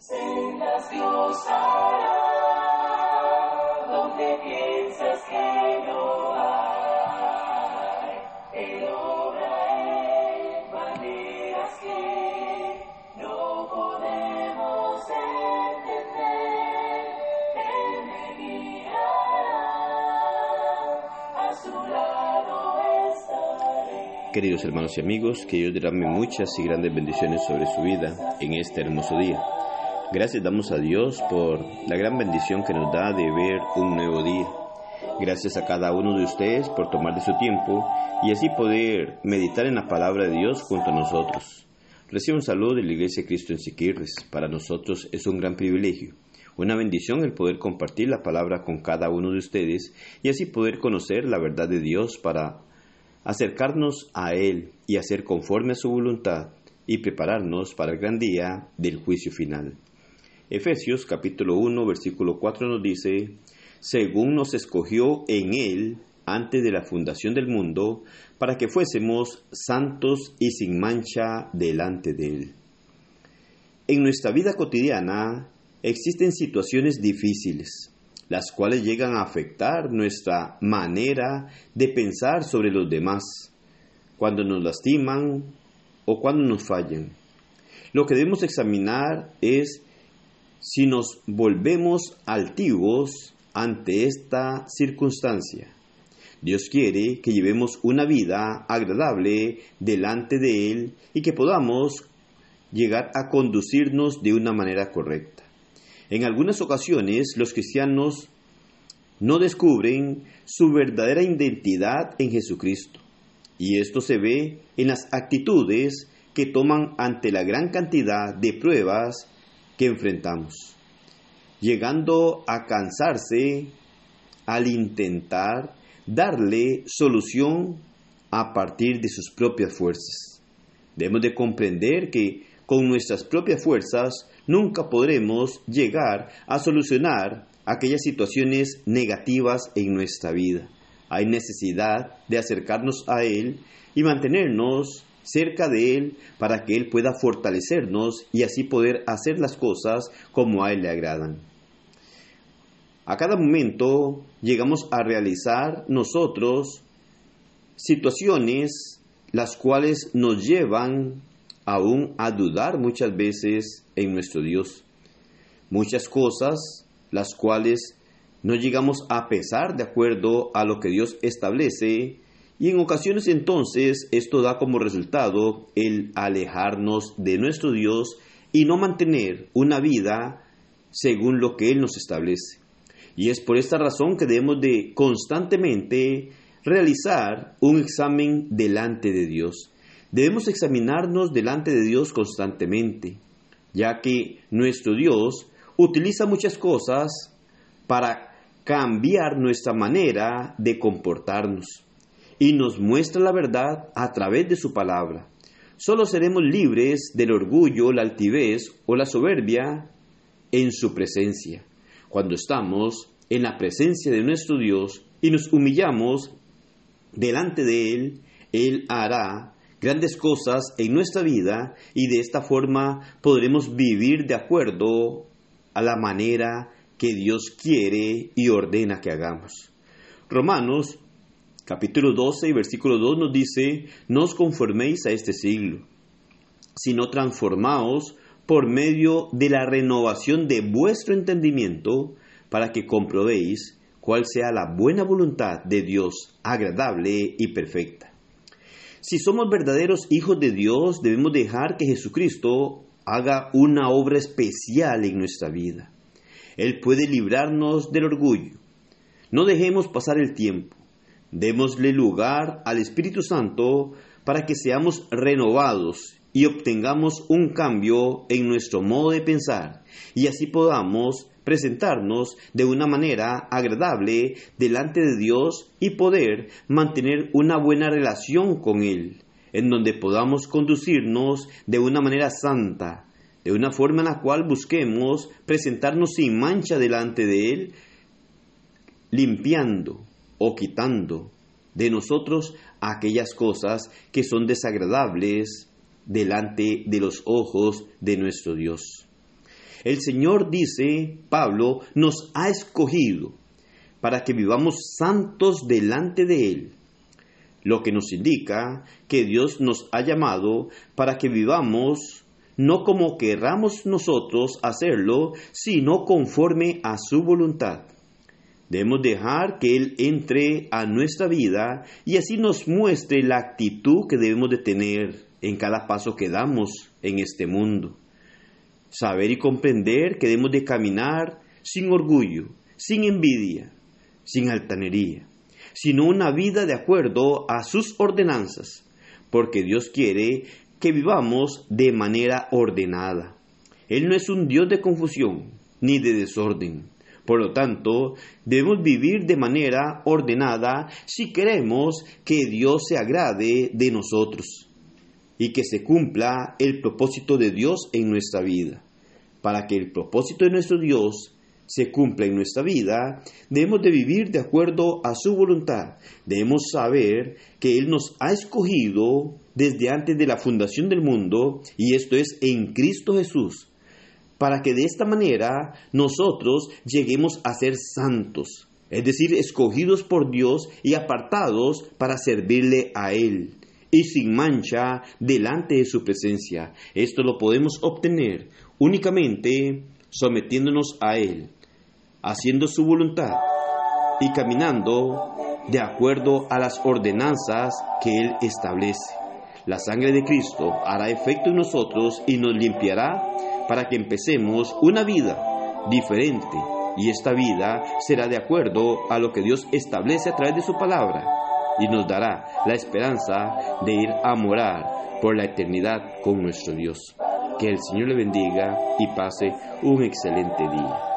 sendas Dios hará, donde piensas que no hay. Él obra en maneras que no podemos entender. Él me guiará, a su lado estaré. Queridos hermanos y amigos, que Dios derrame muchas y grandes bendiciones sobre su vida en este hermoso día. Gracias damos a Dios por la gran bendición que nos da de ver un nuevo día. Gracias a cada uno de ustedes por tomar de su tiempo y así poder meditar en la palabra de Dios junto a nosotros. Recibo un saludo de la Iglesia de Cristo en Siquirres. Para nosotros es un gran privilegio, una bendición el poder compartir la palabra con cada uno de ustedes y así poder conocer la verdad de Dios para acercarnos a Él y hacer conforme a su voluntad y prepararnos para el gran día del juicio final. Efesios capítulo 1 versículo 4 nos dice, según nos escogió en Él antes de la fundación del mundo, para que fuésemos santos y sin mancha delante de Él. En nuestra vida cotidiana existen situaciones difíciles, las cuales llegan a afectar nuestra manera de pensar sobre los demás, cuando nos lastiman o cuando nos fallan. Lo que debemos examinar es si nos volvemos altivos ante esta circunstancia. Dios quiere que llevemos una vida agradable delante de Él y que podamos llegar a conducirnos de una manera correcta. En algunas ocasiones los cristianos no descubren su verdadera identidad en Jesucristo y esto se ve en las actitudes que toman ante la gran cantidad de pruebas que enfrentamos, llegando a cansarse al intentar darle solución a partir de sus propias fuerzas. Debemos de comprender que con nuestras propias fuerzas nunca podremos llegar a solucionar aquellas situaciones negativas en nuestra vida. Hay necesidad de acercarnos a Él y mantenernos cerca de Él para que Él pueda fortalecernos y así poder hacer las cosas como a Él le agradan. A cada momento llegamos a realizar nosotros situaciones las cuales nos llevan aún a dudar muchas veces en nuestro Dios. Muchas cosas las cuales no llegamos a pesar de acuerdo a lo que Dios establece y en ocasiones entonces esto da como resultado el alejarnos de nuestro Dios y no mantener una vida según lo que Él nos establece. Y es por esta razón que debemos de constantemente realizar un examen delante de Dios. Debemos examinarnos delante de Dios constantemente, ya que nuestro Dios utiliza muchas cosas para cambiar nuestra manera de comportarnos y nos muestra la verdad a través de su palabra. Solo seremos libres del orgullo, la altivez o la soberbia en su presencia. Cuando estamos en la presencia de nuestro Dios y nos humillamos delante de Él, Él hará grandes cosas en nuestra vida y de esta forma podremos vivir de acuerdo a la manera que Dios quiere y ordena que hagamos. Romanos capítulo 12 y versículo 2 nos dice, no os conforméis a este siglo, sino transformaos por medio de la renovación de vuestro entendimiento, para que comprobéis cuál sea la buena voluntad de Dios, agradable y perfecta. Si somos verdaderos hijos de Dios, debemos dejar que Jesucristo haga una obra especial en nuestra vida. Él puede librarnos del orgullo. No dejemos pasar el tiempo. Démosle lugar al Espíritu Santo para que seamos renovados y obtengamos un cambio en nuestro modo de pensar y así podamos presentarnos de una manera agradable delante de Dios y poder mantener una buena relación con Él, en donde podamos conducirnos de una manera santa, de una forma en la cual busquemos presentarnos sin mancha delante de Él, limpiando o quitando de nosotros aquellas cosas que son desagradables delante de los ojos de nuestro Dios. El Señor dice, Pablo, nos ha escogido para que vivamos santos delante de Él, lo que nos indica que Dios nos ha llamado para que vivamos no como querramos nosotros hacerlo, sino conforme a su voluntad. Debemos dejar que Él entre a nuestra vida y así nos muestre la actitud que debemos de tener en cada paso que damos en este mundo. Saber y comprender que debemos de caminar sin orgullo, sin envidia, sin altanería, sino una vida de acuerdo a sus ordenanzas, porque Dios quiere que vivamos de manera ordenada. Él no es un Dios de confusión ni de desorden. Por lo tanto, debemos vivir de manera ordenada si queremos que Dios se agrade de nosotros y que se cumpla el propósito de Dios en nuestra vida. Para que el propósito de nuestro Dios se cumpla en nuestra vida, debemos de vivir de acuerdo a su voluntad. Debemos saber que Él nos ha escogido desde antes de la fundación del mundo, y esto es en Cristo Jesús, para que de esta manera nosotros lleguemos a ser santos, es decir, escogidos por Dios y apartados para servirle a Él y sin mancha delante de su presencia. Esto lo podemos obtener únicamente sometiéndonos a Él, haciendo su voluntad y caminando de acuerdo a las ordenanzas que Él establece. La sangre de Cristo hará efecto en nosotros y nos limpiará para que empecemos una vida diferente y esta vida será de acuerdo a lo que Dios establece a través de su palabra y nos dará la esperanza de ir a morar por la eternidad con nuestro Dios. Que el Señor le bendiga y pase un excelente día.